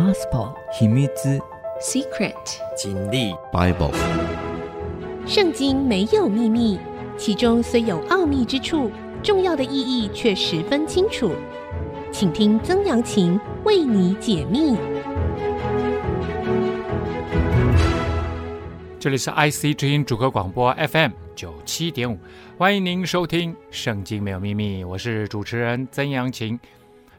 Gospel 秘密 Secret 真理 Bible 圣经没有秘密，其中虽有奥秘之处，重要的意义却十分清楚。请听曾阳晴为你解密。这里是 IC 之音主客广播 FM 九七点五，欢迎您收听《圣经没有秘密》，我是主持人曾阳晴。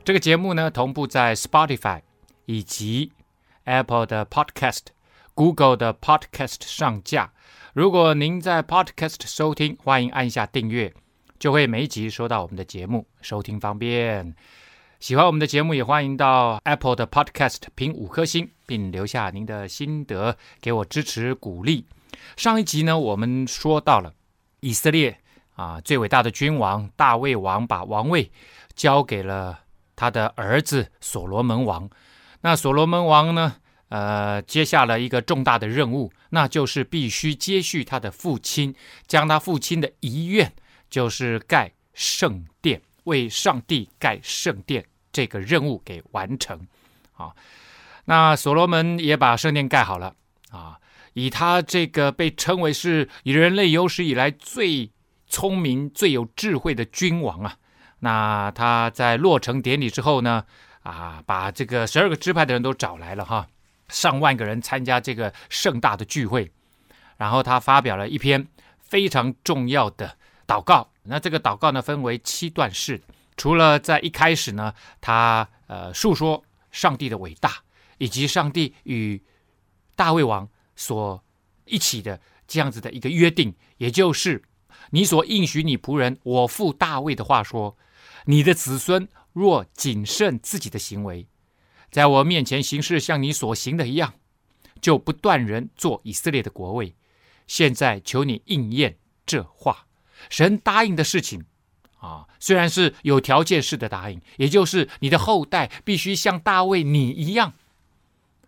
这个节目呢，同步在 Spotify 以及 Apple 的 Podcast、Google 的 Podcast 上架。如果您在 Podcast 收听，欢迎按下订阅，就会每一集收到我们的节目，收听方便。喜欢我们的节目，也欢迎到 Apple 的 Podcast 评五颗星，并留下您的心得，给我支持鼓励。上一集呢，我们说到了以色列啊，最伟大的君王大卫王把王位交给了。他的儿子所罗门王，那所罗门王呢？呃，接下了一个重大的任务，那就是必须接续他的父亲，将他父亲的遗愿，就是盖圣殿，为上帝盖圣殿这个任务给完成。啊，那所罗门也把圣殿盖好了啊，以他这个被称为是以人类有史以来最聪明、最有智慧的君王啊。那他在落成典礼之后呢，啊，把这个十二个支派的人都找来了哈，上万个人参加这个盛大的聚会，然后他发表了一篇非常重要的祷告。那这个祷告呢，分为七段式，除了在一开始呢，他呃述说上帝的伟大，以及上帝与大卫王所一起的这样子的一个约定，也就是你所应许你仆人我父大卫的话说。你的子孙若谨慎自己的行为，在我面前行事像你所行的一样，就不断人做以色列的国位。现在求你应验这话。神答应的事情啊，虽然是有条件式的答应，也就是你的后代必须像大卫你一样，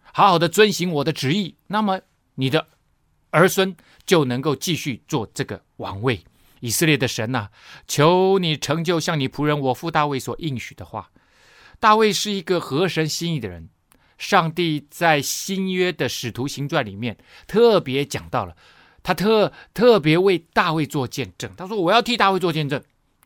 好好的遵行我的旨意，那么你的儿孙就能够继续做这个王位。以色列的神呐、求你成就像你仆人我父大卫所应许的话。大卫是一个合神心意的人，上帝在新约的使徒行传里面特别讲到了，他特特别为大卫做见证。他说：“我要替大卫做见证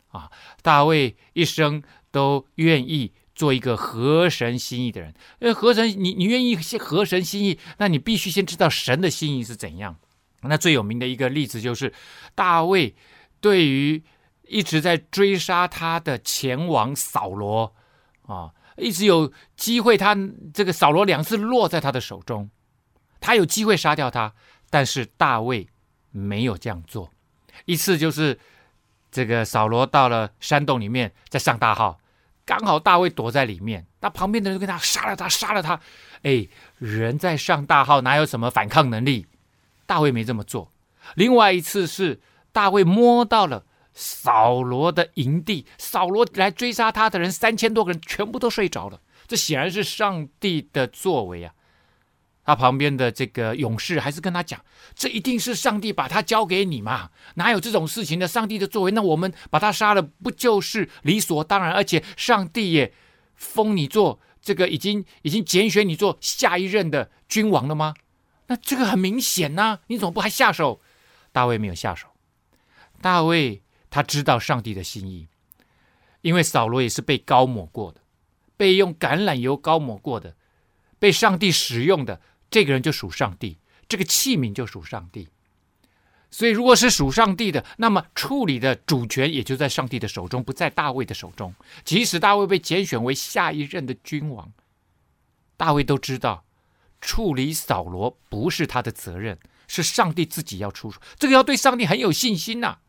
啊！”大卫一生都愿意做一个合神心意的人。因为合神，你你愿意合神心意，那你必须先知道神的心意是怎样。那最有名的一个例子就是大卫。对于一直在追杀他的前王扫罗啊，一直有机会，他这个扫罗两次落在他的手中，他有机会杀掉他，但是大卫没有这样做。一次就是这个扫罗到了山洞里面在上大号，刚好大卫躲在里面，那旁边的人就跟他杀了他，杀了他。哎，人在上大号哪有什么反抗能力？大卫没这么做。另外一次是。大卫摸到了扫罗的营地，扫罗来追杀他的人三千多个人全部都睡着了。这显然是上帝的作为啊！他旁边的这个勇士还是跟他讲：“这一定是上帝把他交给你嘛？哪有这种事情的？上帝的作为，那我们把他杀了，不就是理所当然？而且上帝也封你做这个，已经已经拣选你做下一任的君王了吗？那这个很明显呐、你怎么不还下手？”大卫没有下手。大卫他知道上帝的心意，因为扫罗也是被膏抹过的，被用橄榄油膏抹过的，被上帝使用的这个人就属上帝，这个器皿就属上帝。所以，如果是属上帝的，那么处理的主权也就在上帝的手中，不在大卫的手中。即使大卫被拣选为下一任的君王，大卫都知道处理扫罗不是他的责任，是上帝自己要出手。这个要对上帝很有信心呐、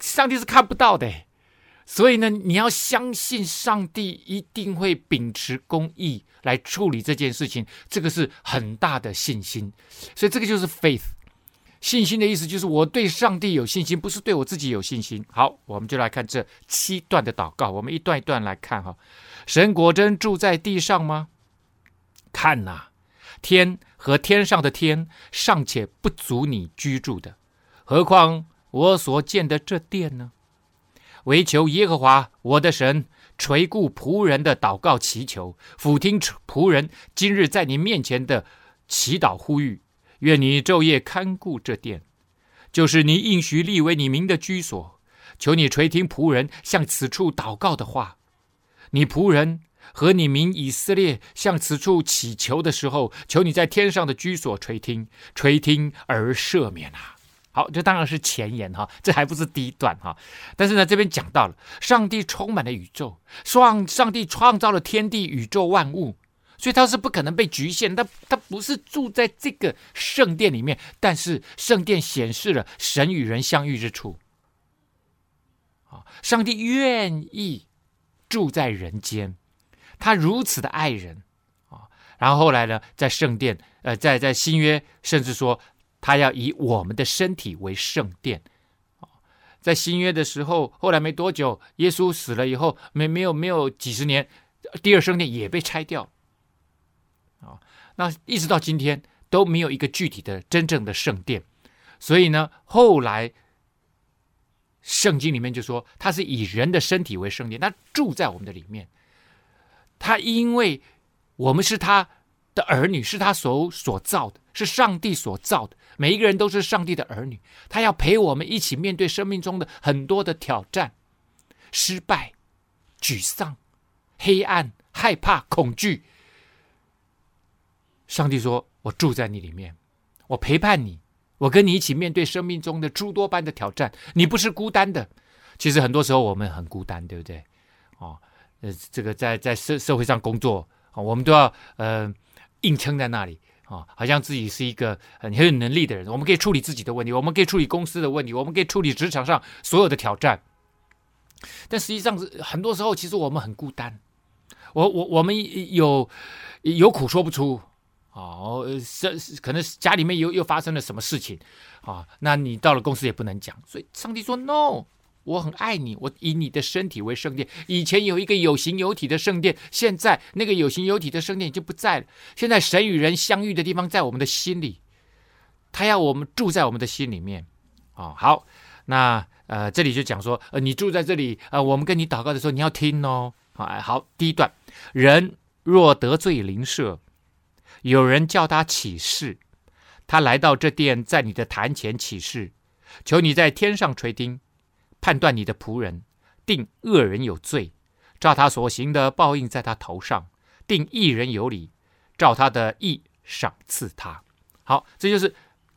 上帝是看不到的，所以呢，你要相信上帝一定会秉持公义来处理这件事情，这个是很大的信心。所以这个就是 faith，信心的意思就是我对上帝有信心，不是对我自己有信心。好，我们就来看这七段的祷告，我们一段一段来看哈。神果真住在地上吗？看呐，天和天上的天尚且不足你居住的，何况？我所见的这殿呢，唯求耶和华我的神垂顾仆人的祷告祈求，俯听仆人今日在你面前的祈祷呼吁。愿你昼夜看顾这殿，就是你应许立为你名的居所。求你垂听仆人向此处祷告的话。你仆人和你民以色列向此处祈求的时候，求你在天上的居所垂听，垂听而赦免啊！好，这当然是前言哈，这还不是第一段哈。但是呢，这边讲到了上帝充满了宇宙，上上帝创造了天地宇宙万物，所以他是不可能被局限。他他不是住在这个圣殿里面，但是圣殿显示了神与人相遇之处。啊，上帝愿意住在人间，他如此的爱人啊。然后后来呢，在圣殿，呃，在在新约，甚至说。他要以我们的身体为圣殿，在新约的时候，后来没多久，耶稣死了以后，没没有没有几十年，第二圣殿也被拆掉，啊，那一直到今天都没有一个具体的真正的圣殿，所以呢，后来圣经里面就说，他是以人的身体为圣殿，他住在我们的里面，他因为我们是他的儿女，是他所所造的，是上帝所造的。每一个人都是上帝的儿女，他要陪我们一起面对生命中的很多的挑战、失败、沮丧、黑暗、害怕、恐惧。上帝说：“我住在你里面，我陪伴你，我跟你一起面对生命中的诸多般的挑战。你不是孤单的。其实很多时候我们很孤单，对不对？哦，呃，这个在在社社会上工作，我们都要呃硬撑在那里。”啊，好像自己是一个很很有能力的人，我们可以处理自己的问题，我们可以处理公司的问题，我们可以处理职场上所有的挑战。但实际上是很多时候，其实我们很孤单。我我我们有有苦说不出啊，是可能家里面又又发生了什么事情啊？那你到了公司也不能讲，所以上帝说 no。我很爱你，我以你的身体为圣殿。以前有一个有形有体的圣殿，现在那个有形有体的圣殿已经不在了。现在神与人相遇的地方在我们的心里，他要我们住在我们的心里面。哦，好，那呃，这里就讲说，呃，你住在这里，呃，我们跟你祷告的时候，你要听哦。好，好，第一段，人若得罪邻舍，有人叫他起誓，他来到这殿，在你的坛前起誓，求你在天上垂听。判断你的仆人，定恶人有罪，照他所行的报应在他头上；定义人有理，照他的义赏赐他。好，这就是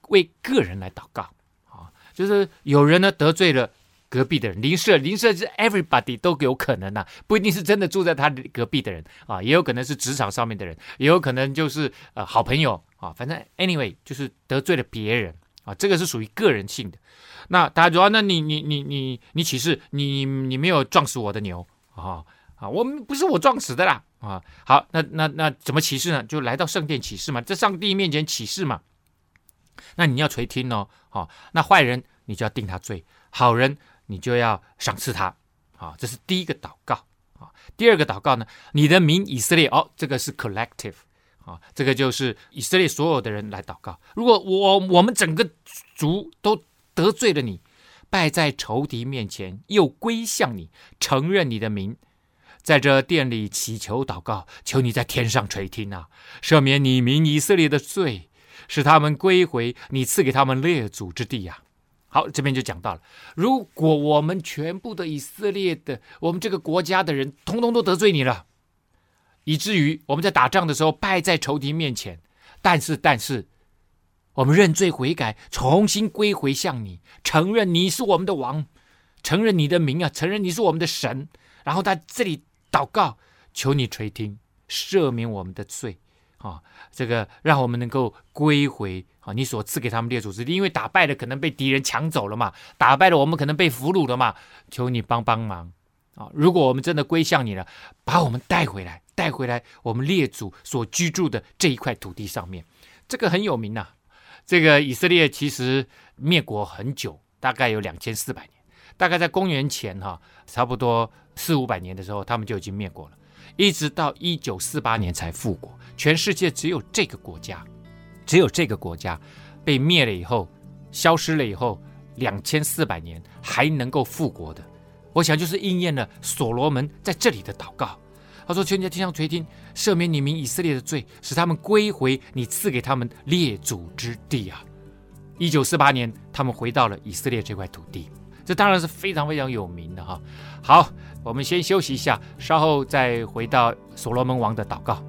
为个人来祷告啊。就是有人呢得罪了隔壁的人，邻舍，邻舍是 everybody 都有可能呐、不一定是真的住在他隔壁的人啊，也有可能是职场上面的人，也有可能就是呃好朋友啊。反正 anyway 就是得罪了别人啊，这个是属于个人性的。那大家说，那你你你你你起誓，你你你没有撞死我的牛啊啊！我们不是我撞死的啦啊！好，那那那怎么起誓呢？就来到圣殿起誓嘛，在上帝面前起誓嘛。那你要垂听哦，好，那坏人你就要定他罪，好人你就要赏赐他啊。这是第一个祷告啊。第二个祷告呢，你的民以色列哦，这个是 collective 啊，这个就是以色列所有的人来祷告。如果我我们整个族都得罪了你，败在仇敌面前，又归向你，承认你的名，在这殿里祈求祷告，求你在天上垂听啊，赦免你民以色列的罪，使他们归回你赐给他们列祖之地呀、啊。好，这边就讲到了，如果我们全部的以色列的，我们这个国家的人，通通都得罪你了，以至于我们在打仗的时候败在仇敌面前，但是，但是。我们认罪悔改，重新归回向你，承认你是我们的王，承认你的名啊，承认你是我们的神。然后在这里祷告，求你垂听，赦免我们的罪啊！这个让我们能够归回啊！你所赐给他们列祖之地，因为打败了可能被敌人抢走了嘛，打败了我们可能被俘虏了嘛，求你帮帮忙啊！如果我们真的归向你了，把我们带回来，带回来我们列祖所居住的这一块土地上面，这个很有名呐、这个以色列其实灭国很久，大概有两千四百年，大概在公元前哈，差不多四五百年的时候，他们就已经灭国了，一直到一九四八年才复国。全世界只有这个国家，只有这个国家被灭了以后，消失了以后，两千四百年还能够复国的我想就是应验了所罗门在这里的祷告。他说：“求你在天上垂听，赦免你民以色列的罪，使他们归回你赐给他们列祖之地啊！”一九四八年，他们回到了以色列这块土地，这当然是非常非常有名的哈。好，我们先休息一下，稍后再回到所罗门王的祷告。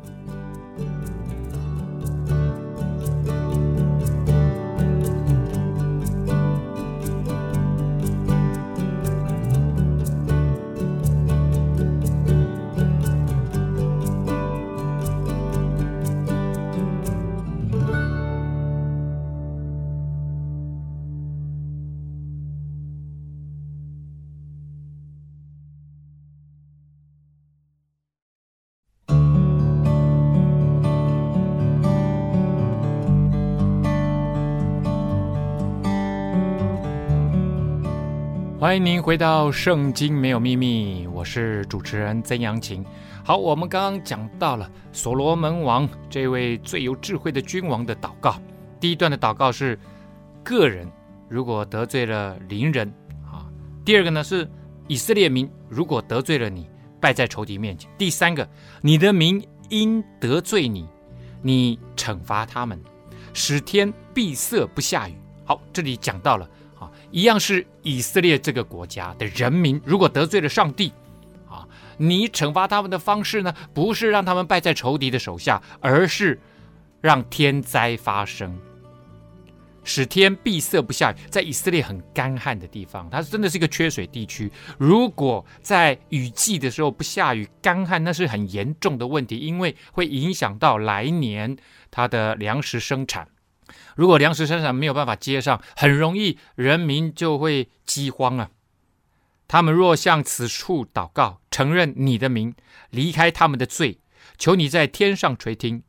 欢迎您回到《圣经没有秘密》，我是主持人曾阳晴。好，我们刚刚讲到了所罗门王这位最有智慧的君王的祷告。第一段的祷告是个人如果得罪了邻人啊，第二个呢是以色列民如果得罪了你，败在仇敌面前。第三个，你的民因得罪你，你惩罚他们，使天闭塞不下雨。好，这里讲到了。一样是以色列这个国家的人民，如果得罪了上帝，啊，你惩罚他们的方式呢，不是让他们败在仇敌的手下，而是让天灾发生，使天闭塞不下雨。在以色列很干旱的地方，它真的是一个缺水地区。如果在雨季的时候不下雨，干旱那是很严重的问题，因为会影响到来年它的粮食生产。如果粮食生产没有办法接上，很容易人民就会饥荒啊。他们若向此处祷告，承认你的名，离开他们的罪，求你在天上垂听，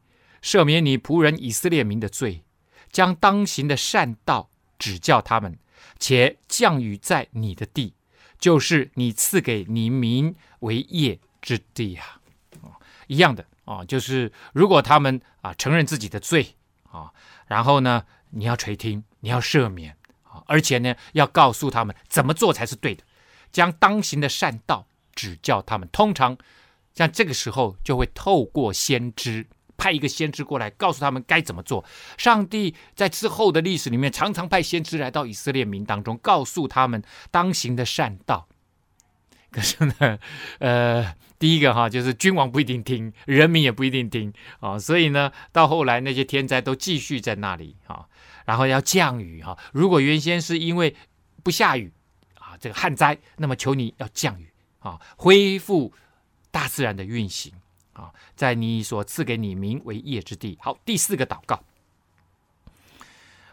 赦免你仆人以色列民的罪，将当行的善道指教他们，且降雨在你的地，就是你赐给你民为业之地啊。一样的啊，就是如果他们啊承认自己的罪啊。然后呢，你要垂听，你要赦免，而且呢，要告诉他们怎么做才是对的，将当行的善道指教他们。通常像这个时候，就会透过先知派一个先知过来，告诉他们该怎么做。上帝在之后的历史里面，常常派先知来到以色列民当中，告诉他们当行的善道。可是呢，呃。第一个哈，就是君王不一定听，人民也不一定听啊，所以呢，到后来那些天灾都继续在那里啊，然后要降雨哈。如果原先是因为不下雨啊，这个旱灾，那么求你要降雨啊，恢复大自然的运行啊，在你所赐给你名为业之地。好，第四个祷告，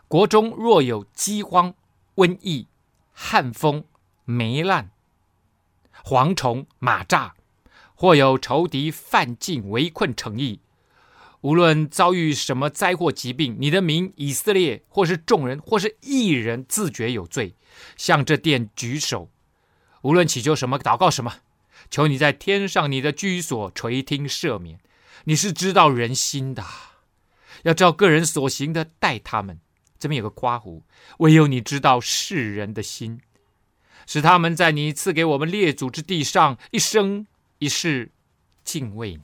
国中若有饥荒、瘟疫、旱风、霉烂、蝗虫、蚂蚱。或有仇敌犯境围困城邑，无论遭遇什么灾祸疾病，你的民以色列，或是众人，或是一人，自觉有罪，向这殿举手，无论祈求什么，祷告什么，求你在天上你的居所垂听赦免。你是知道人心的，要照个人所行的待他们。这边有个括弧，唯有你知道世人的心，使他们在你赐给我们列祖之地上一生。一世敬畏你。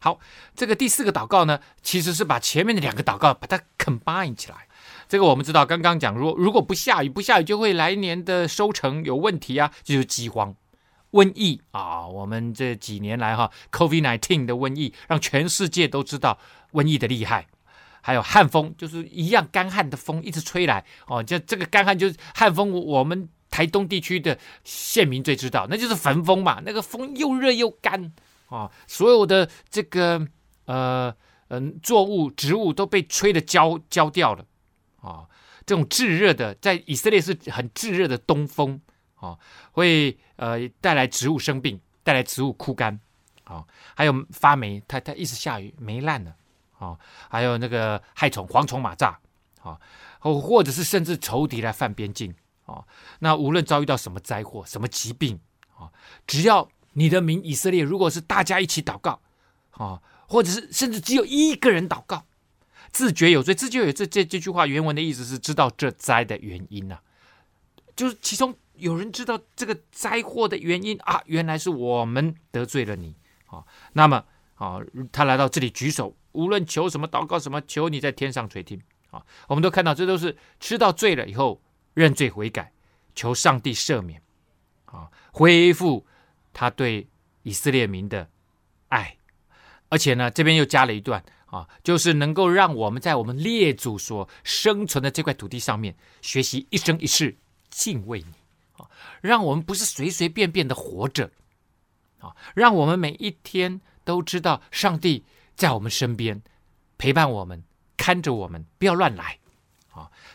好，这个第四个祷告呢，其实是把前面的两个祷告把它 combine 起来。这个我们知道，刚刚讲，如果如果不下雨，不下雨就会来年的收成有问题啊，就是饥荒、瘟疫啊。我们这几年来哈，COVID-19 的瘟疫让全世界都知道瘟疫的厉害。还有旱风，就是一样干旱的风一直吹来哦，就这个干旱就是旱风，我们。台东地区的县民最知道，那就是焚风嘛。那个风又热又干啊，所有的这个呃嗯、呃、作物植物都被吹得焦焦掉了啊。这种炙热的，在以色列是很炙热的东风啊，会呃带来植物生病，带来植物枯干啊，还有发霉，它它一直下雨霉烂了啊，还有那个害虫、蝗虫、蚂蚱啊，或或者是甚至仇敌来犯边境。啊，那无论遭遇到什么灾祸、什么疾病啊，只要你的民以色列，如果是大家一起祷告啊，或者是甚至只有一个人祷告，自觉有罪，自觉有罪这这这句话原文的意思是知道这灾的原因呐、就是其中有人知道这个灾祸的原因啊，原来是我们得罪了你啊。那么啊，他来到这里举手，无论求什么、祷告什么，求你在天上垂听啊。我们都看到，这都是吃到罪了以后认罪悔改，求上帝赦免啊，恢复他对以色列民的爱。而且呢，这边又加了一段啊，就是能够让我们在我们列祖所生存的这块土地上面，学习一生一世敬畏你啊。让我们不是随随便便的活着，啊，让我们每一天都知道上帝在我们身边陪伴我们，看着我们，不要乱来，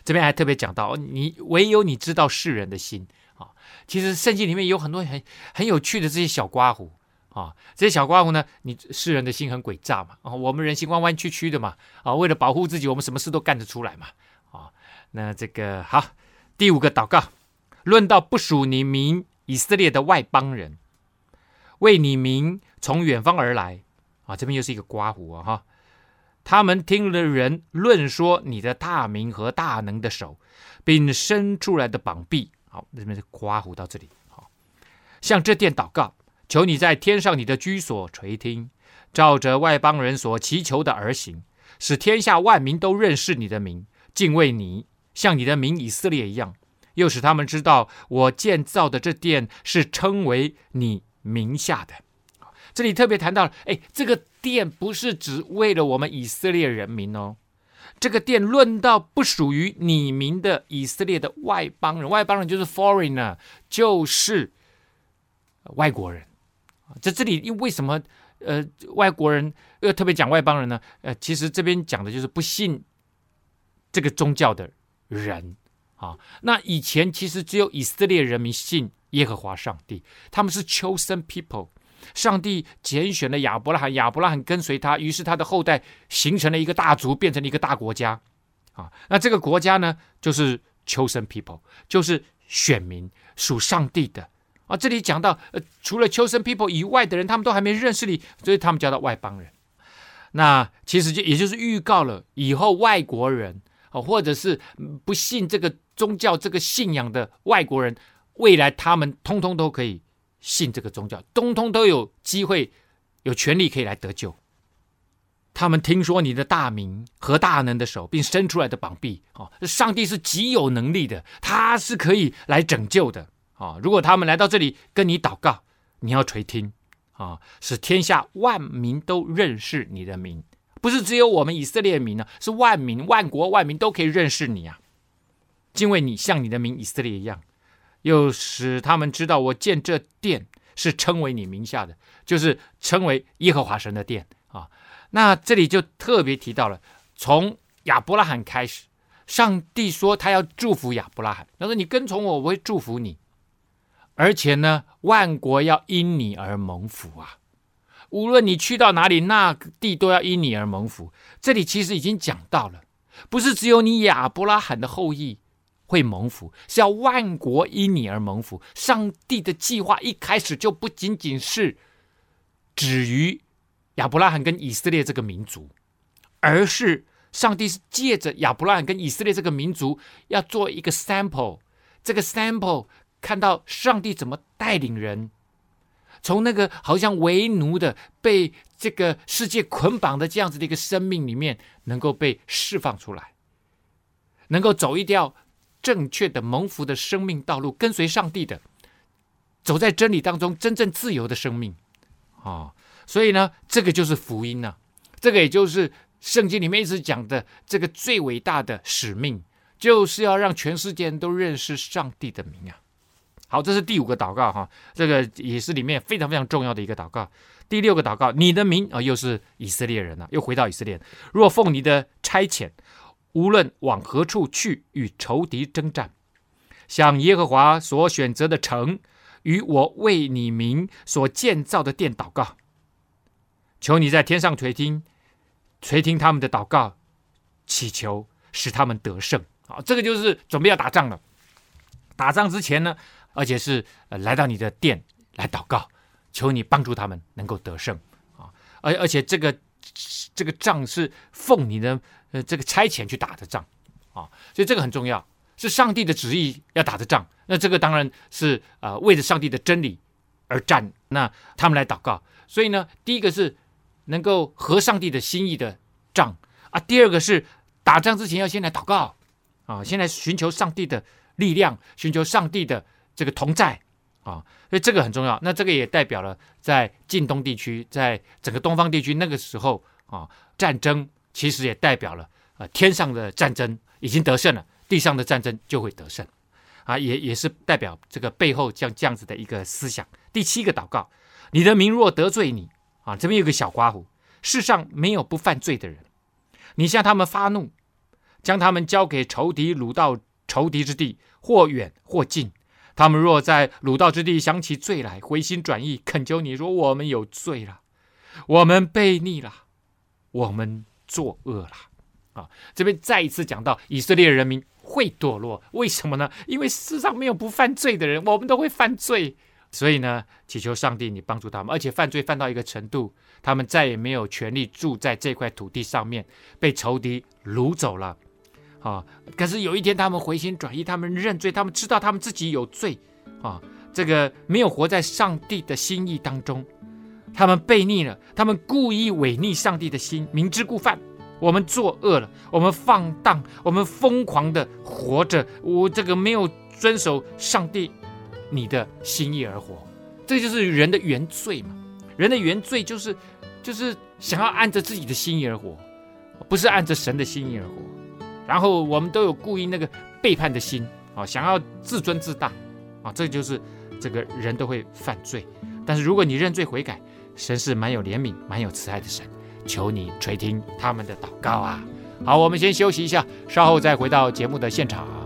这边还特别讲到，你唯有你知道世人的心，啊，其实圣经里面有很多很很有趣的这些小刮胡，啊，这些小刮胡呢，你世人的心很诡诈嘛，啊，我们人心弯弯曲曲的嘛，啊，为了保护自己，我们什么事都干得出来嘛，啊，那这个好，第五个祷告。论到不属你名以色列的外邦人，为你名从远方而来啊，这边又是一个刮胡啊哈！他们听了人论说你的大名和大能的手，并伸出来的膀臂，好，这边是刮胡到这里。好，向这殿祷告，求你在天上你的居所垂听，照着外邦人所祈求的而行，使天下万民都认识你的名，敬畏你，像你的名以色列一样。又使他们知道，我建造的这殿是称为你名下的。这里特别谈到，哎，这个殿不是只为了我们以色列人民哦，这个殿论到不属于你民的以色列的外邦人，外邦人就是 foreigner，就是外国人。在这里，因为什么？呃，外国人又特别讲外邦人呢？呃，其实这边讲的就是不信这个宗教的人。啊，那以前其实只有以色列人民信耶和华上帝，他们是 chosen people，上帝拣选了亚伯拉罕，亚伯拉罕跟随他，于是他的后代形成了一个大族，变成了一个大国家。啊，那这个国家呢，就是 chosen people，就是选民属上帝的。啊，这里讲到，呃，除了 chosen people 以外的人，他们都还没认识你，所以他们叫做外邦人。那其实就也就是预告了以后外国人。哦，或者是不信这个宗教、这个信仰的外国人，未来他们通通都可以信这个宗教，通通都有机会、有权利可以来得救。他们听说你的大名和大能的手，并伸出来的膀臂，哦，上帝是极有能力的，他是可以来拯救的。啊，如果他们来到这里跟你祷告，你要垂听，啊，使天下万民都认识你的名。不是只有我们以色列民呢，是万民、万国、万民都可以认识你啊！敬畏你，像你的名以色列一样，又使他们知道我建这殿是称为你名下的，就是称为耶和华神的殿啊。那这里就特别提到了，从亚伯拉罕开始，上帝说他要祝福亚伯拉罕，他说你跟从我，我会祝福你，而且呢，万国要因你而蒙福啊。无论你去到哪里，那地都要因你而蒙福。这里其实已经讲到了，不是只有你亚伯拉罕的后裔会蒙福，是要万国因你而蒙福。上帝的计划一开始就不仅仅是止于亚伯拉罕跟以色列这个民族，而是上帝是借着亚伯拉罕跟以色列这个民族，要做一个 sample。这个 sample 看到上帝怎么带领人。从那个好像为奴的、被这个世界捆绑的这样子的一个生命里面，能够被释放出来，能够走一条正确的蒙福的生命道路，跟随上帝的，走在真理当中，真正自由的生命啊、所以呢，这个就是福音呢、这个也就是圣经里面一直讲的这个最伟大的使命，就是要让全世界都认识上帝的名啊！好，这是第五个祷告哈，这个也是里面非常非常重要的一个祷告。第六个祷告，你的名啊，又是以色列人了，又回到以色列。若奉你的差遣，无论往何处去，与仇敌征战，向耶和华所选择的城，与我为你名所建造的殿祷告，求你在天上垂听，垂听他们的祷告，祈求使他们得胜。啊，这个就是准备要打仗了。打仗之前呢？而且是呃来到你的殿来祷告，求你帮助他们能够得胜啊！而而且这个这个仗是奉你的呃这个差遣去打的仗啊，所以这个很重要。是上帝的旨意要打的仗，那这个当然是呃为着上帝的真理而战。那他们来祷告，所以呢，第一个是能够合上帝的心意的仗啊，第二个是打仗之前要先来祷告啊，先来寻求上帝的力量，寻求上帝的这个同在啊，所以这个很重要。那这个也代表了在近东地区，在整个东方地区那个时候啊，战争其实也代表了呃天上的战争已经得胜了。地上的战争就会得胜，啊，也也是代表这个背后这样这样子的一个思想。第七个祷告，你的民若得罪你，啊，这边有个小刮胡，世上没有不犯罪的人，你向他们发怒，将他们交给仇敌，掳到仇敌之地，或远或近。他们若在掳到之地想起罪来，回心转意，恳求你说：我们有罪了，我们悖逆了，我们作恶了。啊，这边再一次讲到以色列人民。会堕落，为什么呢？因为世上没有不犯罪的人，我们都会犯罪，所以呢，祈求上帝你帮助他们，而且犯罪犯到一个程度，他们再也没有权利住在这块土地上面，被仇敌掳走了。啊，可是有一天他们回心转意，他们认罪，他们知道他们自己有罪，啊，这个没有活在上帝的心意当中，他们悖逆了，他们故意违逆上帝的心，明知故犯。我们作恶了，我们放荡，我们疯狂的活着，我这个没有遵守上帝你的心意而活，这就是人的原罪嘛。人的原罪就是就是想要按着自己的心意而活，不是按着神的心意而活。然后我们都有故意那个背叛的心啊，想要自尊自大啊，这就是这个人都会犯罪。但是如果你认罪悔改，神是蛮有怜悯、蛮有慈爱的神。求你垂听他们的祷告啊！好，我们先休息一下，稍后再回到节目的现场。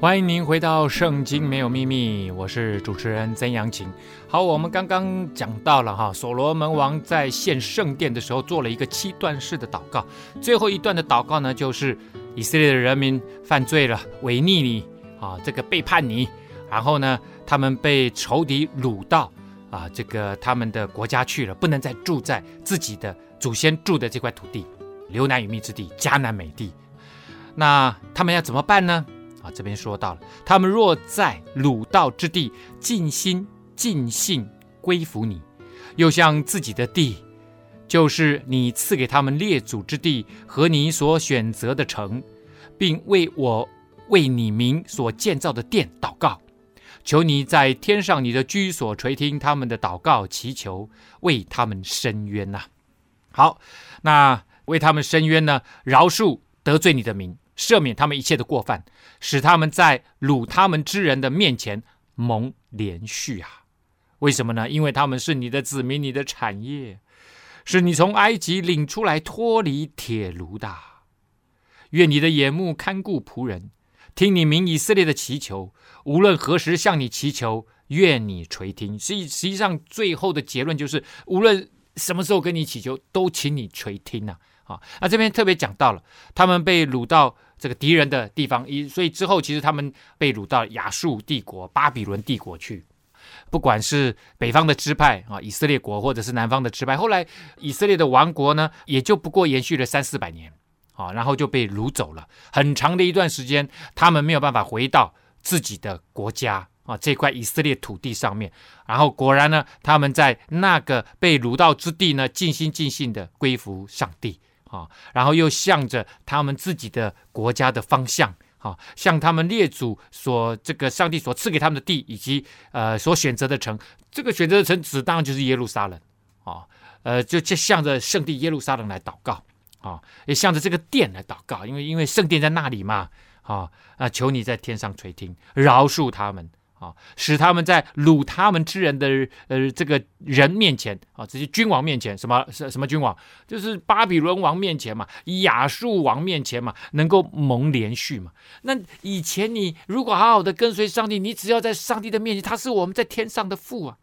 欢迎您回到《圣经没有秘密》，我是主持人曾阳晴。好，我们刚刚讲到了哈，所罗门王在献圣殿的时候做了一个七段式的祷告，最后一段的祷告呢，就是以色列的人民犯罪了，违逆你啊，这个背叛你，然后呢，他们被仇敌掳到啊，这个他们的国家去了，不能再住在自己的祖先住的这块土地，流难与蜜之地，迦南美地。那他们要怎么办呢？这边说到了，他们若在鲁道之地尽心尽性归服你，又向自己的地，就是你赐给他们列祖之地和你所选择的城，并为我为你名所建造的殿祷告，求你在天上你的居所垂听他们的祷告祈求，为他们伸冤呐。好，那为他们伸冤呢，饶恕得罪你的民。赦免他们一切的过犯，使他们在掳他们之人的面前蒙怜恤啊！为什么呢？因为他们是你的子民，你的产业，是你从埃及领出来脱离铁炉的。愿你的眼目看顾仆人，听你民以色列的祈求，无论何时向你祈求，愿你垂听。实际实际上，最后的结论就是，无论什么时候跟你祈求，都请你垂听呐！啊，那这边特别讲到了，他们被掳到。这个敌人的地方，一所以之后其实他们被掳到亚述帝国、巴比伦帝国去。不管是北方的支派啊，以色列国，或者是南方的支派，后来以色列的王国呢，也就不过延续了三四百年，啊，然后就被掳走了。很长的一段时间，他们没有办法回到自己的国家啊，这块以色列土地上面。然后果然呢，他们在那个被掳到之地呢，尽心尽性的归服上帝。啊，然后又向着他们自己的国家的方向，啊，向他们列祖所这个上帝所赐给他们的地，以及呃所选择的城，这个选择的城指当然就是耶路撒冷，啊，呃，就就向着圣地耶路撒冷来祷告，啊，也向着这个殿来祷告，因为因为圣殿在那里嘛，啊啊，求你在天上垂听，饶恕他们，啊，使他们在掳他们之人的呃这个人面前啊，这些君王面前，什么什什么君王，就是巴比伦王面前嘛，亚述王面前嘛，能够蒙怜恤嘛。那以前你如果好好的跟随上帝，你只要在上帝的面前，他是我们在天上的父啊，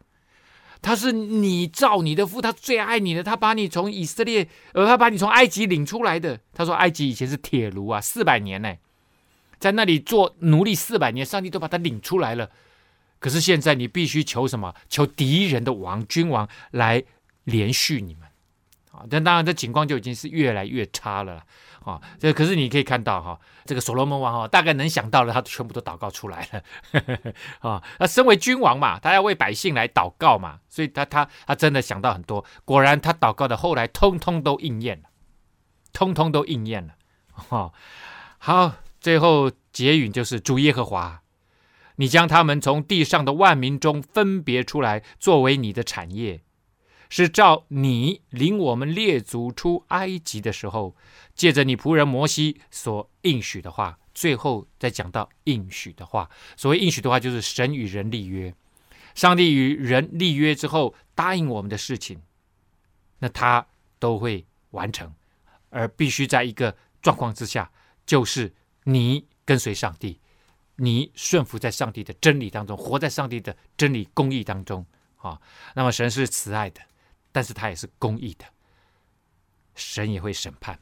他是你造你的父，他最爱你的，他把你从以色列，呃，他把你从埃及领出来的。他说埃及以前是铁炉啊，四百年呢，在那里做奴隶四百年，上帝都把他领出来了。可是现在你必须求什么？求敌人的王、君王来连续你们啊！但当然，这情况就已经是越来越差了啊！这可是你可以看到哈，这个所罗门王哈，大概能想到的，他全部都祷告出来了 啊！那身为君王嘛，他要为百姓来祷告嘛，所以他他他真的想到很多。果然，他祷告的后来通通都应验了，通通都应验了。哈，好，最后结语就是主耶和华。你将他们从地上的万民中分别出来，作为你的产业，是照你领我们列祖出埃及的时候，借着你仆人摩西所应许的话。最后再讲到应许的话，所谓应许的话，就是神与人立约，上帝与人立约之后答应我们的事情，那他都会完成，而必须在一个状况之下，就是你跟随上帝。你顺服在上帝的真理当中，活在上帝的真理公义当中啊。那么神是慈爱的，但是他也是公义的，神也会审判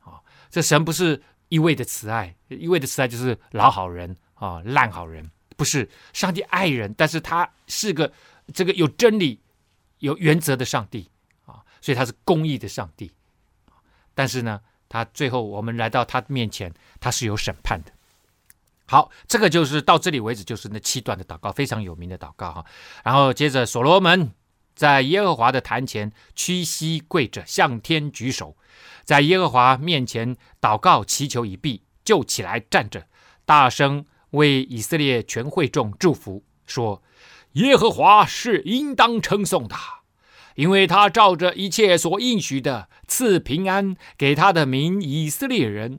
啊。这神不是一味的慈爱，一味的慈爱就是老好人啊，烂好人。不是，上帝爱人，但是他是个这个有真理、有原则的上帝啊，所以他是公义的上帝。但是呢，他最后我们来到他面前，他是有审判的。好，这个就是到这里为止，就是那七段的祷告，非常有名的祷告哈。然后接着，所罗门在耶和华的坛前屈膝跪着，向天举手，在耶和华面前祷告祈求已毕，就起来站着，大声为以色列全会众祝福，说：“耶和华是应当称颂的，因为他照着一切所应许的赐平安给他的民以色列人。”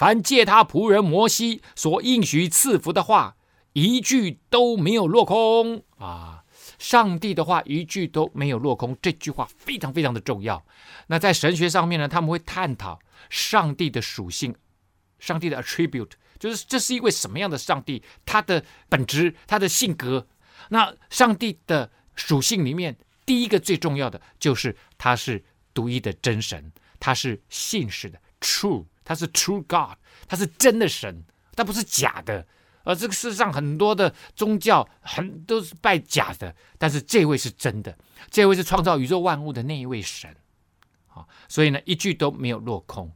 凡借他仆人摩西所应许赐福的话，一句都没有落空啊！上帝的话一句都没有落空，这句话非常非常的重要。那在神学上面呢，他们会探讨上帝的属性，上帝的 attribute，就是这是一位什么样的上帝，他的本质，他的性格。那上帝的属性里面，第一个最重要的就是他是独一的真神，他是信实的 true。他是 True God，他是真的神，他不是假的。而这个世上很多的宗教很都是拜假的，但是这位是真的，这位是创造宇宙万物的那一位神。啊，所以呢，一句都没有落空，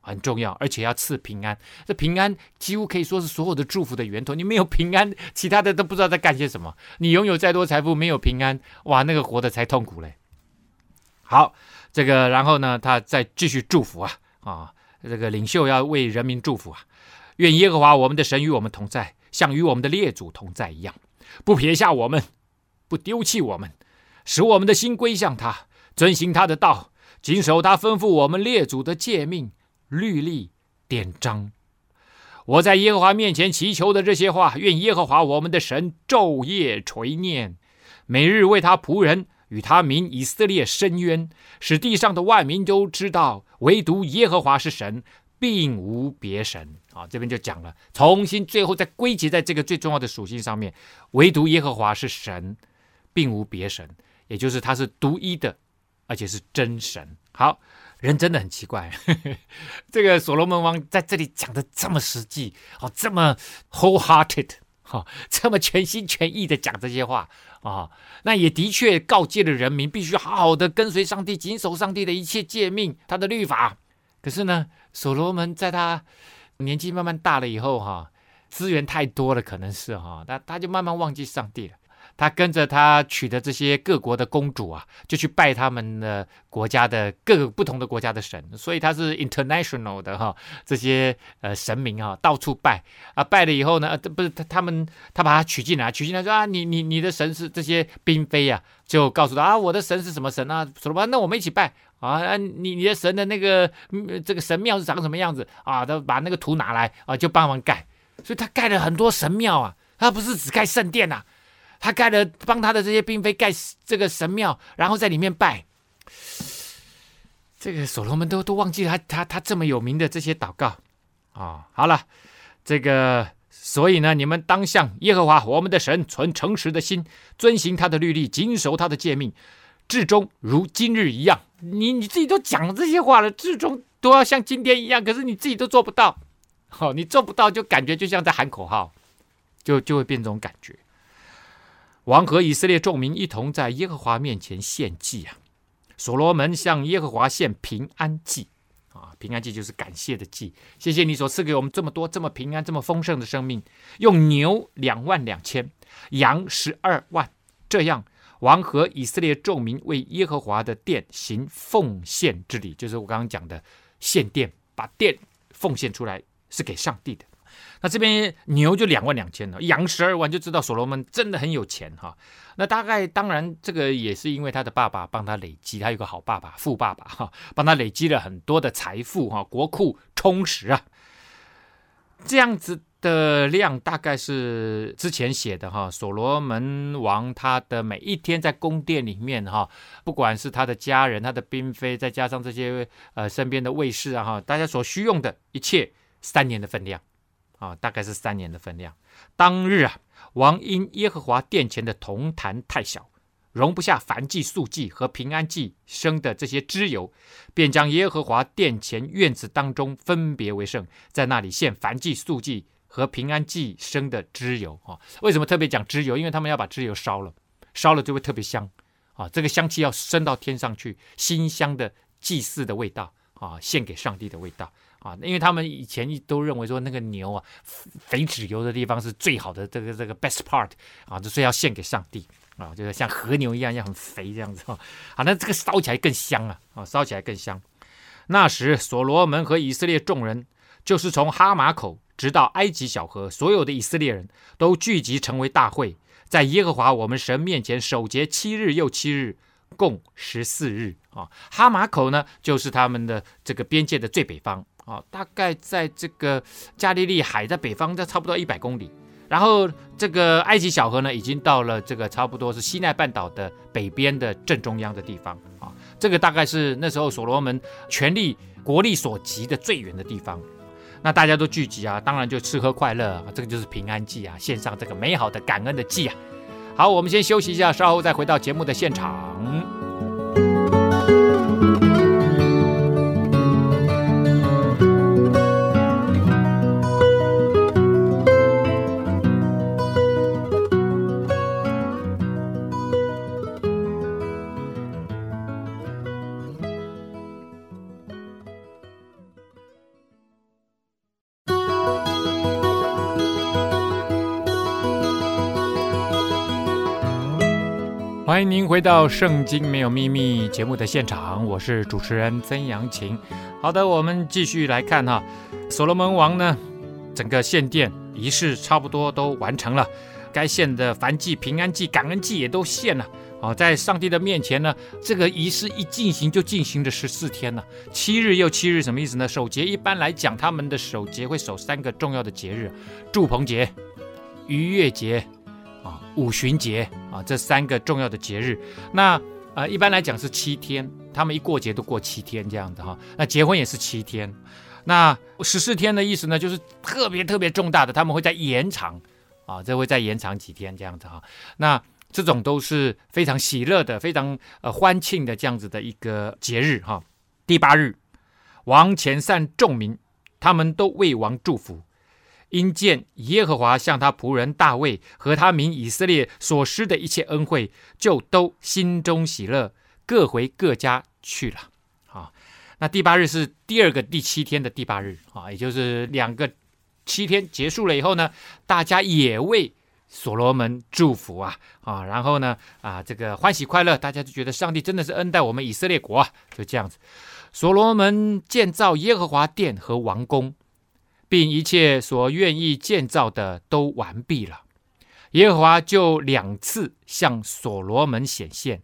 很重要，而且要赐平安。这平安几乎可以说是所有的祝福的源头。你没有平安，其他的都不知道在干些什么。你拥有再多财富，没有平安，哇，那个活得才痛苦嘞。好，这个然后呢，他再继续祝福啊啊。这个领袖要为人民祝福啊！愿耶和华我们的神与我们同在，像与我们的列祖同在一样，不撇下我们，不丢弃我们，使我们的心归向他，遵行他的道，谨守他吩咐我们列祖的诫命、律例、典章。我在耶和华面前祈求的这些话，愿耶和华我们的神昼夜垂念，每日为他仆人。与他民以色列伸冤，使地上的万民都知道，唯独耶和华是神，并无别神。啊，这边就讲了，重新最后再归结在这个最重要的属性上面，唯独耶和华是神，并无别神，也就是他是独一的，而且是真神。好，人真的很奇怪，呵 呵这个所罗门王在这里讲的这么实际，哦，这么 wholehearted。哈，这么全心全意的讲这些话啊，那也的确告诫了人民必须好好的跟随上帝，谨守上帝的一切诫命，他的律法。可是呢，所罗门在他年纪慢慢大了以后，哈，资源太多了，可能是哈，他他就慢慢忘记上帝了。他跟着他娶的这些各国的公主啊，就去拜他们的国家的各个不同的国家的神，所以他是 international 的哈，这些呃神明啊，到处拜啊，拜了以后呢，不是他他们他把他娶进来，娶进来说啊，你你你的神是这些嫔妃呀，就告诉他啊，我的神是什么神啊？说吧，那我们一起拜啊，你你的神的那个这个神庙是长什么样子啊？他把那个图拿来啊，就帮忙盖，所以他盖了很多神庙啊。他不是只盖圣殿、啊，他盖了帮他的这些嫔妃盖这个神庙，然后在里面拜。这个所罗门都都忘记了他他他这么有名的这些祷告啊、好了，这个所以呢，你们当向耶和华我们的神存诚实的心，遵行他的律例，谨守他的诫命，至终如今日一样。你你自己都讲这些话了，至终都要像今天一样，可是你自己都做不到。好、哦，你做不到，就感觉就像在喊口号，就就会变这种感觉。王和以色列众民一同在耶和华面前献祭啊。所罗门向耶和华献平安祭啊，平安祭就是感谢的祭。谢谢你所赐给我们这么多、这么平安、这么丰盛的生命。用牛两万两千，羊十二万，这样王和以色列众民为耶和华的殿行奉献之礼，就是我刚刚讲的献殿，把殿奉献出来是给上帝的。那这边牛就两万两千了，羊十二万，就知道所罗门真的很有钱哈。那大概当然这个也是因为他的爸爸帮他累积，他有个好爸爸，富爸爸哈，帮他累积了很多的财富哈，国库充实啊。这样子的量大概是之前写的哈，所罗门王他的每一天在宫殿里面哈，不管是他的家人、他的嫔妃，再加上这些呃身边的卫士啊哈，大家所需用的一切三年的分量。啊，大概是三年的分量。当日啊，王因耶和华殿前的铜坛太小，容不下燔祭、素祭和平安祭生的这些脂油，便将耶和华殿前院子当中分别为圣，在那里献燔祭、素祭和平安祭生的脂油。啊，为什么特别讲脂油？因为他们要把脂油烧了，烧了就会特别香。啊，这个香气要升到天上去，馨香的祭祀的味道啊，献给上帝的味道。啊，因为他们以前都认为说那个牛啊，肥脂油的地方是最好的，这个这个 best part 啊，所以要献给上帝啊，就是像和牛一样，要很肥这样子啊。好，那这个烧起来更香啊，啊，烧起来更香。那时所罗门和以色列众人，就是从哈马口直到埃及小河，所有的以色列人都聚集成为大会，在耶和华我们神面前守节七日又七日，共十四日啊。哈马口呢，就是他们的这个边界的最北方。啊，大概在这个加利利海在北方，这差不多一百公里。然后这个埃及小河呢，已经到了这个差不多是西奈半岛的北边的正中央的地方。啊，这个大概是那时候所罗门权力国力所及的最远的地方。那大家都聚集啊，当然就吃喝快乐啊，这个就是平安祭啊，献上这个美好的感恩的祭啊。好，我们先休息一下，稍后再回到节目的现场。欢迎您回到《圣经没有秘密》节目的现场，我是主持人曾阳晴。好的，我们继续来看哈，所罗门王呢，整个献殿仪式差不多都完成了，该献的燔祭、平安祭、感恩祭也都献了。哦，在上帝的面前呢，这个仪式一进行就进行了十四天了，七日又七日，什么意思呢？守节一般来讲，他们的守节会守三个重要的节日：祝棚节、逾越节。啊，五旬节啊，这三个重要的节日，那呃，一般来讲是七天，他们一过节都过七天这样子哈。那结婚也是七天，那十四天的意思呢，就是特别特别重大的，他们会再延长啊，这会再延长几天这样子哈。那这种都是非常喜乐的、非常呃欢庆的这样子的一个节日哈。第八日，王前善众民，他们都为王祝福。因见耶和华向他仆人大卫和他民以色列所施的一切恩惠，就都心中喜乐，各回各家去了。啊，那第八日是第二个第七天的第八日啊，也就是两个七天结束了以后呢，大家也为所罗门祝福啊啊，然后呢啊，这个欢喜快乐，大家就觉得上帝真的是恩待我们以色列国啊，就这样子。所罗门建造耶和华殿和王宫。并一切所愿意建造的都完毕了，耶和华就两次向所罗门显现，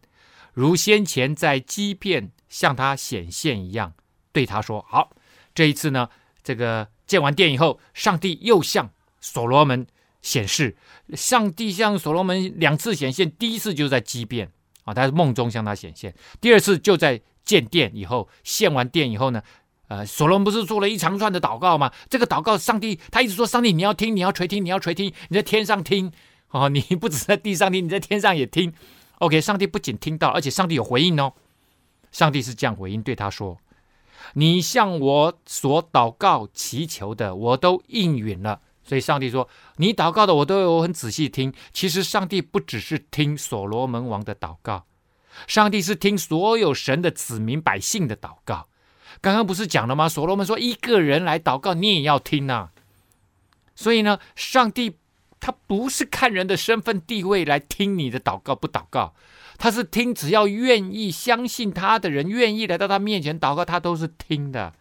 如先前在基遍向他显现一样，对他说：“好，这一次呢，这个建完殿以后，上帝又向所罗门显示，上帝向所罗门两次显现，第一次就在基遍啊，他是梦中向他显现；第二次就在建殿以后，献完殿以后呢，呃，所罗门不是做了一长串的祷告吗？这个祷告，上帝他一直说：“上帝，你要听，你要垂听，你要垂听，你在天上听哦，你不只在地上听，你在天上也听。” OK，上帝不仅听到，而且上帝有回应哦。上帝是这样回应，对他说：“你向我所祷告祈求的，我都应允了。”所以上帝说：“你祷告的，我都有很仔细听。”其实上帝不只是听所罗门王的祷告，上帝是听所有神的子民百姓的祷告。刚刚不是讲了吗？所罗门说：“一个人来祷告，你也要听呐。”所以呢，上帝他不是看人的身份地位来听你的祷告不祷告，他是听只要愿意相信他的人，愿意来到他面前祷告，他都是听的。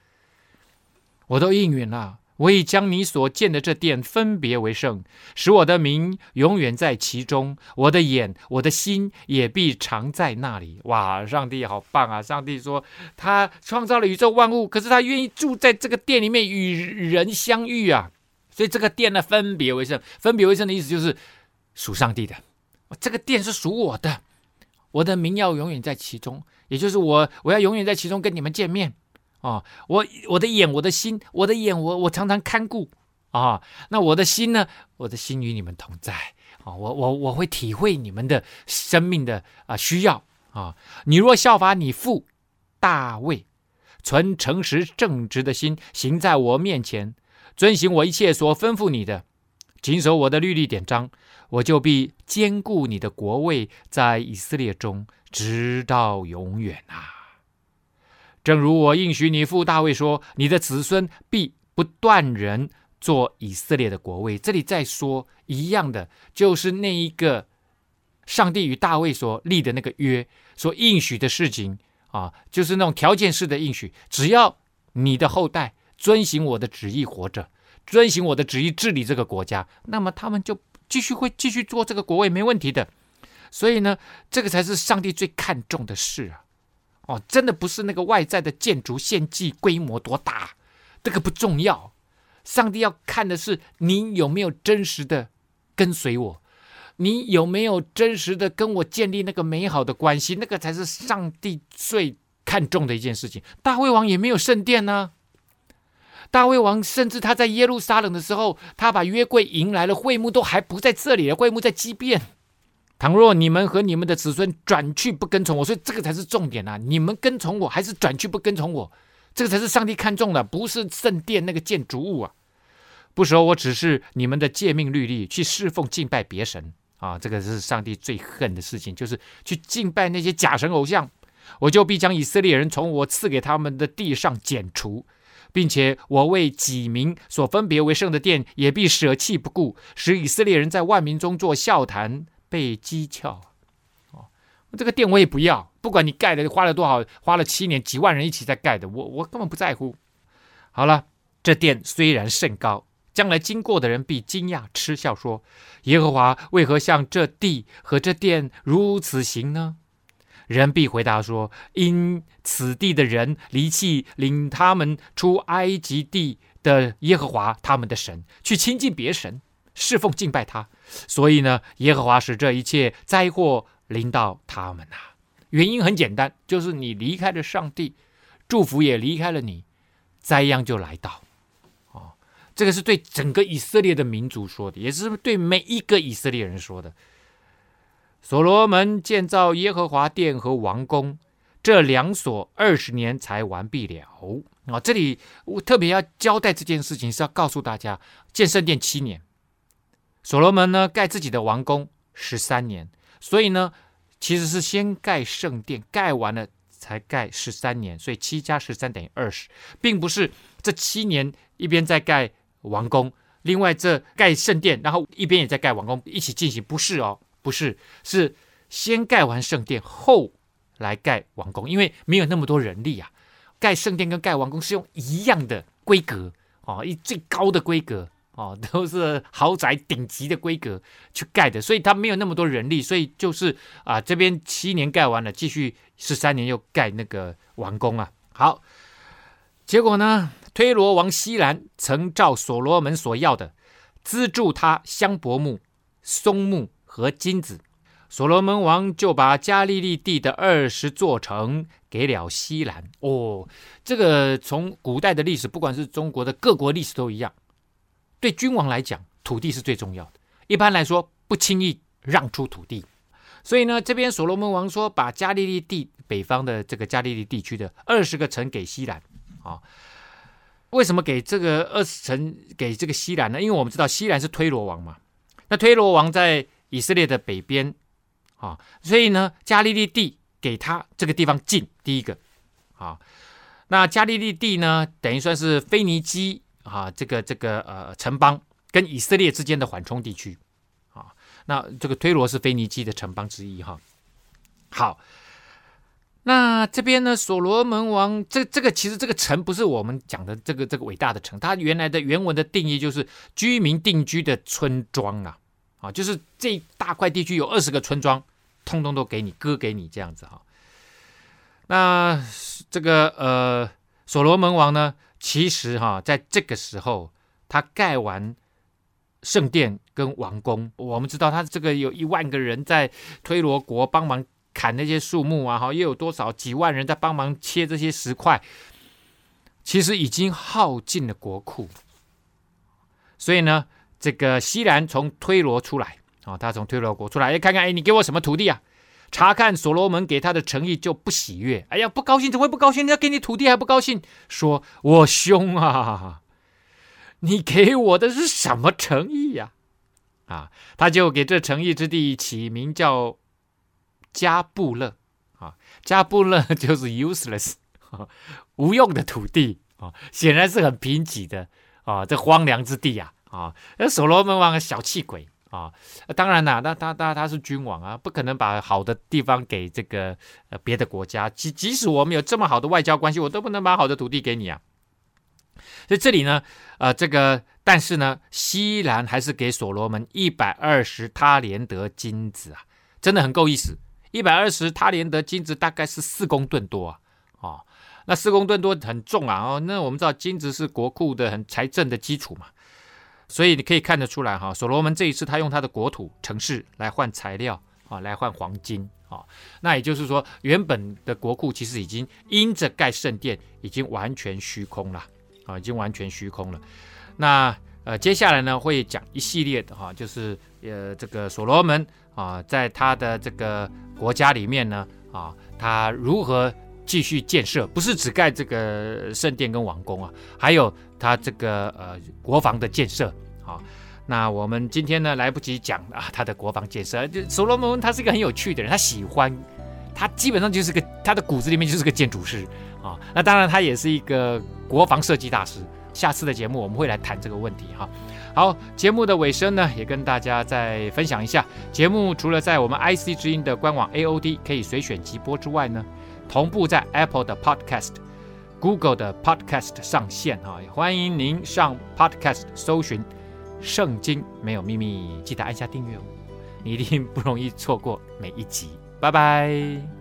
我都应允了。我已将你所建的这殿分别为圣，使我的名永远在其中。我的眼、我的心也必常在那里。哇，上帝好棒啊！上帝说他创造了宇宙万物，可是他愿意住在这个殿里面与人相遇啊。所以这个殿呢，分别为圣。分别为圣的意思就是属上帝的。这个殿是属我的，我的名要永远在其中，也就是我我要永远在其中跟你们见面。啊，我我的眼，我的心，我的眼，我我常常看顾啊。那我的心呢？我的心与你们同在啊。我我我会体会你们的生命的啊需要啊。你若效法你父大卫，存诚实正直的心，行在我面前，遵行我一切所吩咐你的，谨守我的律例典章，我就必坚固你的国位在以色列中，直到永远啊。正如我应许你父大卫说：“你的子孙必不断人做以色列的国位。”这里再说一样的，就是那一个上帝与大卫所立的那个约，所应许的事情啊，就是那种条件式的应许。只要你的后代遵行我的旨意活着，遵行我的旨意治理这个国家，那么他们就继续会继续做这个国位，没问题的。所以呢，这个才是上帝最看重的事啊。哦，真的不是那个外在的建筑献祭规模多大，这个不重要。上帝要看的是你有没有真实的跟随我，你有没有真实的跟我建立那个美好的关系，那个才是上帝最看重的一件事情。大卫王也没有圣殿呢，大卫王甚至他在耶路撒冷的时候，他把约柜迎来了，会幕都还不在这里了，会幕在基遍。倘若你们和你们的子孙转去不跟从我，所以这个才是重点啊！你们跟从我还是转去不跟从我，这个才是上帝看重的，不是圣殿那个建筑物啊！不守我只是你们的诫命律例，去侍奉敬拜别神啊！这个是上帝最恨的事情，就是去敬拜那些假神偶像。我就必将以色列人从我赐给他们的地上剪除，并且我为己民所分别为圣的殿也必舍弃不顾，使以色列人在万民中做笑谈。被讥诮，哦，这个殿我也不要，不管你盖的花了多少，花了七年，几万人一起在盖的，我我根本不在乎。好了，这殿虽然甚高，将来经过的人必惊讶嗤笑，说：耶和华为何向这地和这殿如此行呢？人必回答说：因此地的人离弃领他们出埃及地的耶和华他们的神，去亲近别神。侍奉敬拜他，所以呢，耶和华使这一切灾祸临到他们呐、原因很简单，就是你离开了上帝，祝福也离开了你，灾殃就来到。哦，这个是对整个以色列的民族说的，也是对每一个以色列人说的。所罗门建造耶和华殿和王宫，这两所二十年才完毕了。啊、哦，这里我特别要交代这件事情，是要告诉大家，建圣殿七年。所罗门呢，盖自己的王宫十三年，所以呢，其实是先盖圣殿，盖完了才盖十三年，所以七加十三等于二十，并不是这七年一边在盖王宫，另外这盖圣殿，然后一边也在盖王宫，一起进行，不是哦，不是，是先盖完圣殿后来盖王宫，因为没有那么多人力啊，盖圣殿跟盖王宫是用一样的规格哦，一最高的规格。哦，都是豪宅顶级的规格去盖的，所以他没有那么多人力，所以就是啊，这边七年盖完了，继续十三年又盖那个王宫啊。好，结果呢，推罗王西兰曾照所罗门所要的，资助他香柏木、松木和金子。所罗门王就把加利利地的二十座城给了西兰。哦，这个从古代的历史，不管是中国的各国历史都一样，对君王来讲，土地是最重要的。一般来说，不轻易让出土地。所以呢，这边所罗门王说，把加利利地北方的这个加利利地区的二十个城给西兰。啊、为什么给这个二十城给这个西兰呢？因为我们知道西兰是推罗王嘛。那推罗王在以色列的北边。啊，所以呢，加利利地给他这个地方近，第一个，啊，那加利利地呢，等于算是腓尼基啊，这个这个呃城邦跟以色列之间的缓冲地区，啊，那这个推罗是腓尼基的城邦之一哈。好，那这边呢，所罗门王这这个其实这个城不是我们讲的这个这个伟大的城，它原来的原文的定义就是居民定居的村庄啊。啊，就是这大块地区有二十个村庄，通通都给你割给你这样子哈。那这个呃，所罗门王呢，其实哈，在这个时候他盖完圣殿跟王宫，我们知道他这个有一万个人在推罗国帮忙砍那些树木啊，哈，又有多少几万人在帮忙切这些石块，其实已经耗尽了国库，所以呢。这个西兰从推罗出来啊、哦，他从推罗国出来，哎，看看，哎，你给我什么土地啊？查看所罗门给他的诚意，就不喜悦。哎呀，不高兴，怎么会不高兴？人家给你土地还不高兴？说我凶啊，你给我的是什么诚意呀？啊，他就给这诚意之地起名叫加布勒啊，加布勒 就是 useless，无用的土地啊，显然是很贫瘠的啊，这荒凉之地呀。啊，那所罗门王小气鬼啊！当然啦，那他他他是君王啊，不可能把好的地方给这个呃别的国家。即即使我们有这么好的外交关系，我都不能把好的土地给你啊。所以这里呢，呃，这个但是呢，西兰还是给所罗门一百二十他连得金子啊，真的很够意思。一百二十他连得金子大概是四公吨多啊，哦，那四公吨多很重啊，哦，那我们知道金子是国库的很财政的基础嘛。所以你可以看得出来哈，所罗门这一次他用他的国土城市来换材料啊，来换黄金啊，那也就是说，原本的国库其实已经因着盖圣殿已经完全虚空了啊，已经完全虚空了。那呃，接下来呢会讲一系列的哈，就是呃这个所罗门啊，在他的这个国家里面呢啊，他如何继续建设，不是只盖这个圣殿跟王宫啊，还有。他这个呃国防的建设，好，那我们今天呢来不及讲啊，他的国防建设。就所罗门他是一个很有趣的人，他喜欢，他基本上就是个他的骨子里面就是个建筑师啊。那当然他也是一个国防设计大师。下次的节目我们会来谈这个问题哈。好，节目的尾声呢也跟大家再分享一下，节目除了在我们 IC 之音的官网 AOD 可以随选即播之外呢，同步在 Apple 的 Podcast。Google 的 Podcast 上线哈，欢迎您上 Podcast 搜寻《圣经没有秘密》，记得按下订阅哦，你一定不容易错过每一集。拜拜。